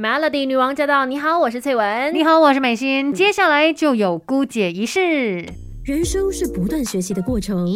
Melody 女王驾到！你好，我是翠文。你好，我是美心。接下来就有姑姐仪式。人生是不断学习的过程，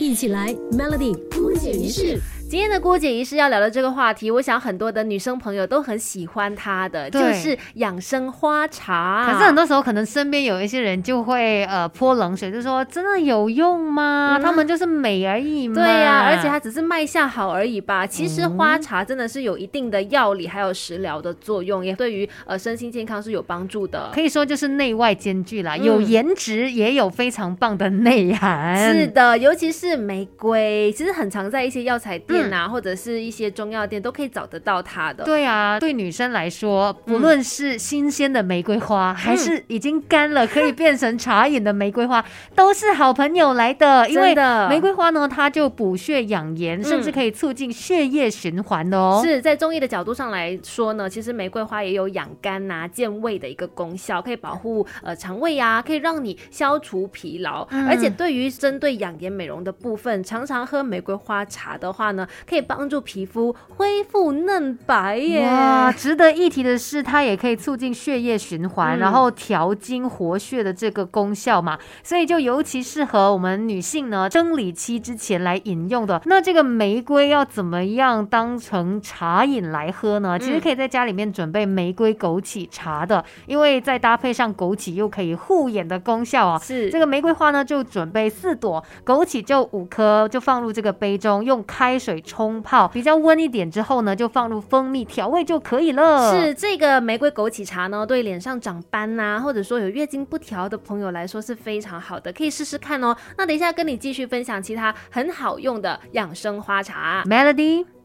一起来 Melody 姑姐仪式。今天的郭姐仪式要聊的这个话题，我想很多的女生朋友都很喜欢它的，就是养生花茶。可是很多时候，可能身边有一些人就会呃泼冷水，就说真的有用吗？他们就是美而已嘛。对呀，而且它只是卖相好而已吧。其实花茶真的是有一定的药理还有食疗的作用，也对于呃身心健康是有帮助的。可以说就是内外兼具啦，有颜值也有非常棒的内涵。是的，尤其是玫瑰，其实很常在一些药材店。啊，或者是一些中药店都可以找得到它的。对啊，对女生来说，不论是新鲜的玫瑰花，还是已经干了可以变成茶饮的玫瑰花，都是好朋友来的。因为玫瑰花呢，它就补血养颜，甚至可以促进血液循环哦。是在中医的角度上来说呢，其实玫瑰花也有养肝呐、健胃的一个功效，可以保护呃肠胃呀，可以让你消除疲劳。而且对于针对养颜美容的部分，常常喝玫瑰花茶的话呢。可以帮助皮肤恢复嫩白耶！哇，值得一提的是，它也可以促进血液循环，然后调经活血的这个功效嘛，所以就尤其适合我们女性呢生理期之前来饮用的。那这个玫瑰要怎么样当成茶饮来喝呢？其实可以在家里面准备玫瑰枸杞茶的，因为再搭配上枸杞又可以护眼的功效啊。是这个玫瑰花呢，就准备四朵，枸杞就五颗，就放入这个杯中，用开水。冲泡比较温一点之后呢，就放入蜂蜜调味就可以了。是这个玫瑰枸杞茶呢，对脸上长斑呐，或者说有月经不调的朋友来说是非常好的，可以试试看哦。那等一下跟你继续分享其他很好用的养生花茶，Melody。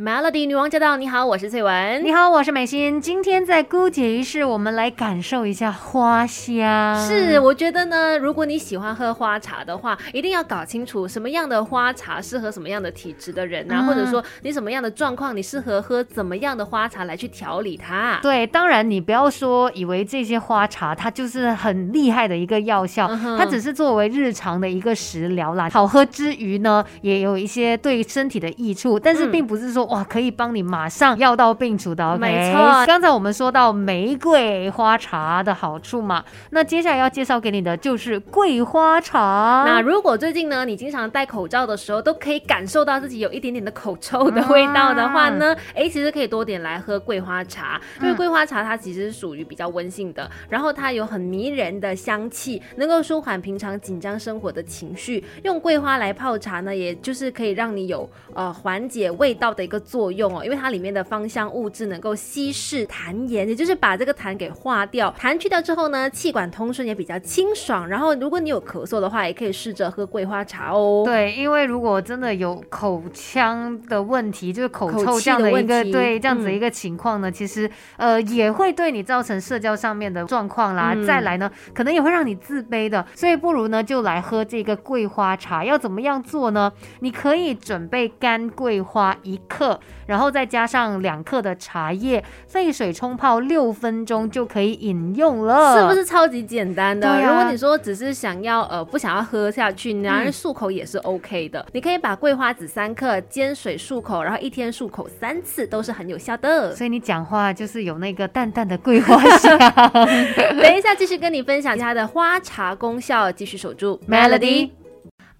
Melody 女王驾到！你好，我是翠文。你好，我是美心。今天在姑姐仪式，我们来感受一下花香。是，我觉得呢，如果你喜欢喝花茶的话，一定要搞清楚什么样的花茶适合什么样的体质的人啊，或者说你什么样的状况，你适合喝怎么样的花茶来去调理它。对，当然你不要说以为这些花茶它就是很厉害的一个药效，它只是作为日常的一个食疗啦。好喝之余呢，也有一些对身体的益处，但是并不是说。哇，可以帮你马上药到病除的。没错，刚才我们说到玫瑰花茶的好处嘛，那接下来要介绍给你的就是桂花茶。那如果最近呢，你经常戴口罩的时候，都可以感受到自己有一点点的口臭的味道的话呢，哎，其实可以多点来喝桂花茶，因为桂花茶它其实是属于比较温性的，然后它有很迷人的香气，能够舒缓平常紧张生活的情绪。用桂花来泡茶呢，也就是可以让你有呃缓解味道的一个。作用哦，因为它里面的芳香物质能够稀释痰盐，也就是把这个痰给化掉。痰去掉之后呢，气管通顺也比较清爽。然后，如果你有咳嗽的话，也可以试着喝桂花茶哦。对，因为如果真的有口腔的问题，就是口臭这样的一个对这样子一个情况呢，其实呃也会对你造成社交上面的状况啦。再来呢，可能也会让你自卑的。所以不如呢，就来喝这个桂花茶。要怎么样做呢？你可以准备干桂花一克。然后再加上两克的茶叶，沸水冲泡六分钟就可以饮用了，是不是超级简单的？如果你说只是想要呃不想要喝下去，拿来漱口也是 OK 的。你可以把桂花籽三克煎水漱口，然后一天漱口三次都是很有效的。所以你讲话就是有那个淡淡的桂花香。等一下继续跟你分享其他的花茶功效，继续守住 Melody。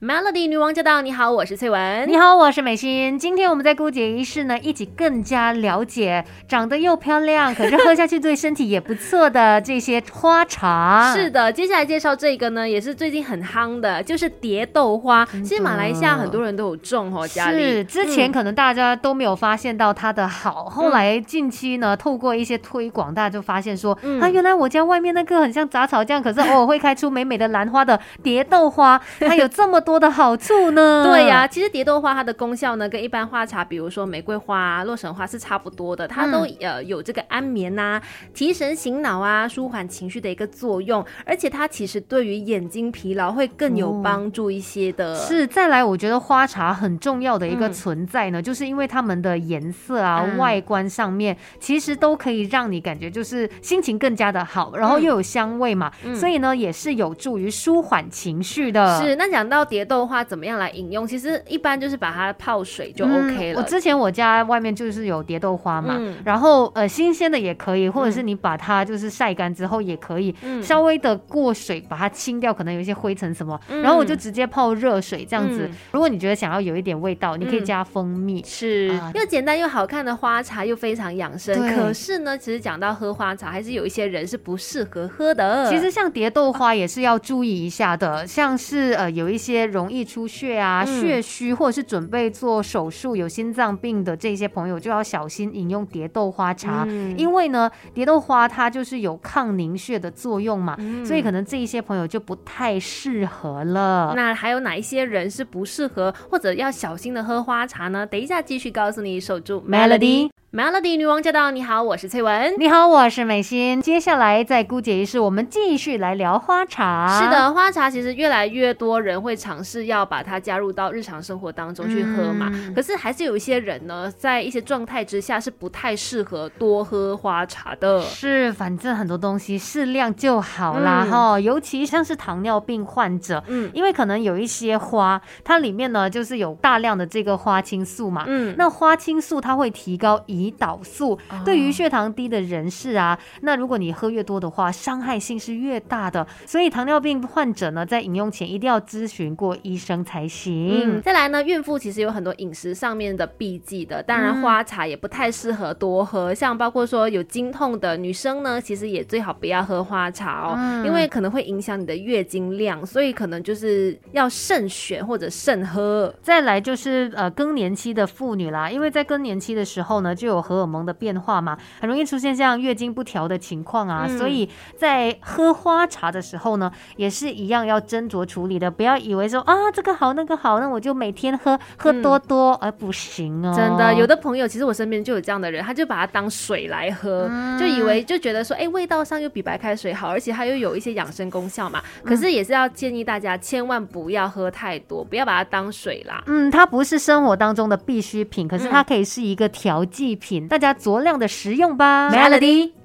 Melody 女王驾到！你好，我是翠文。你好，我是美心。今天我们在姑姐仪式呢，一起更加了解长得又漂亮，可是喝下去对身体也不错的这些花茶。是的，接下来介绍这个呢，也是最近很夯的，就是蝶豆花。其实马来西亚很多人都有种哦，家里是之前可能大家都没有发现到它的好，后来近期呢，透过一些推广，大家就发现说，啊，原来我家外面那个很像杂草这样，可是偶尔会开出美美的兰花的蝶豆花，它有这么。多的好处呢？对呀，其实蝶豆花它的功效呢，跟一般花茶，比如说玫瑰花、洛神花是差不多的，它都呃有这个安眠呐、提神醒脑啊、舒缓情绪的一个作用，而且它其实对于眼睛疲劳会更有帮助一些的。是，再来，我觉得花茶很重要的一个存在呢，就是因为它们的颜色啊、外观上面，其实都可以让你感觉就是心情更加的好，然后又有香味嘛，所以呢，也是有助于舒缓情绪的。是，那讲到蝶。蝶豆花怎么样来饮用？其实一般就是把它泡水就 OK 了。我之前我家外面就是有蝶豆花嘛，然后呃新鲜的也可以，或者是你把它就是晒干之后也可以，稍微的过水把它清掉，可能有一些灰尘什么，然后我就直接泡热水这样子。如果你觉得想要有一点味道，你可以加蜂蜜，是又简单又好看的花茶，又非常养生。可是呢，其实讲到喝花茶，还是有一些人是不适合喝的。其实像蝶豆花也是要注意一下的，像是呃有一些容易出血啊、血虚，或者是准备做手术有心脏病的这些朋友，就要小心饮用蝶豆花茶，因为呢，蝶豆花它就是有抗凝血的作用嘛，所以可能这一些朋友就不太适合了。那还有哪一些人是不适合或者要小心的喝花茶呢？等一下继续告诉你，守住 Melody。Melody 女王驾到！你好，我是翠文。你好，我是美心。接下来在姑姐仪式，我们继续来聊花茶。是的，花茶其实越来越多人会尝试要把它加入到日常生活当中去喝嘛。可是还是有一些人呢，在一些状态之下是不太适合多喝花茶的。是，反正很多东西适量就好啦哈。尤其像是糖尿病患者，嗯，因为可能有一些花，它里面呢就是有大量的这个花青素嘛。嗯，那花青素它会提高胰岛素对于血糖低的人士啊，那如果你喝越多的话，伤害性是越大的。所以糖尿病患者呢，在饮用前一定要咨询过医生才行。再来呢，孕妇其实有很多饮食上面的避忌的，当然花茶也不太适合多喝。像包括说有经痛的女生呢，其实也最好不要喝花茶哦，因为可能会影响你的月经量，所以可能就是要慎选或者慎喝。再来就是呃更年期的妇女啦，因为在更年期的时候呢，就有荷尔蒙的变化嘛，很容易出现像月经不调的情况啊，所以在喝花茶的时候呢，也是一样要斟酌处理的，不要以为说啊这个好那个好，那我就每天喝喝多多，而不行哦。真的，有的朋友其实我身边就有这样的人，他就把它当水来喝，就以为就觉得说，哎，味道上又比白开水好，而且它又有一些养生功效嘛。可是也是要建议大家千万不要喝太多，不要把它当水啦。嗯，它不是生活当中的必需品，可是它可以是一个调剂品。大家酌量的食用吧，Melody。